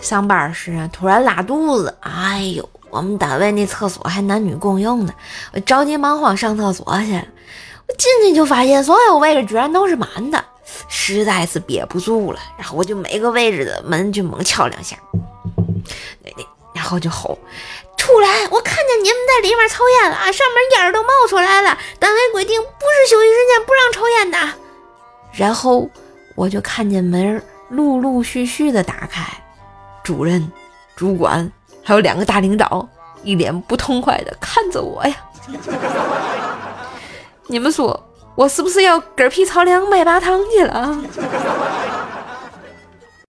上班时突然拉肚子，哎呦，我们单位那厕所还男女共用呢，我着急忙慌上厕所去。我进去就发现所有位置居然都是满的，实在是憋不住了，然后我就每个位置的门就猛敲两下，然后就吼。出来！我看见你们在里面抽烟了，上面烟都冒出来了。单位规定不是休息时间不让抽烟的。然后我就看见门陆陆续续的打开，主任、主管还有两个大领导一脸不痛快的看着我呀。你们说我是不是要嗝屁操两百八汤去了？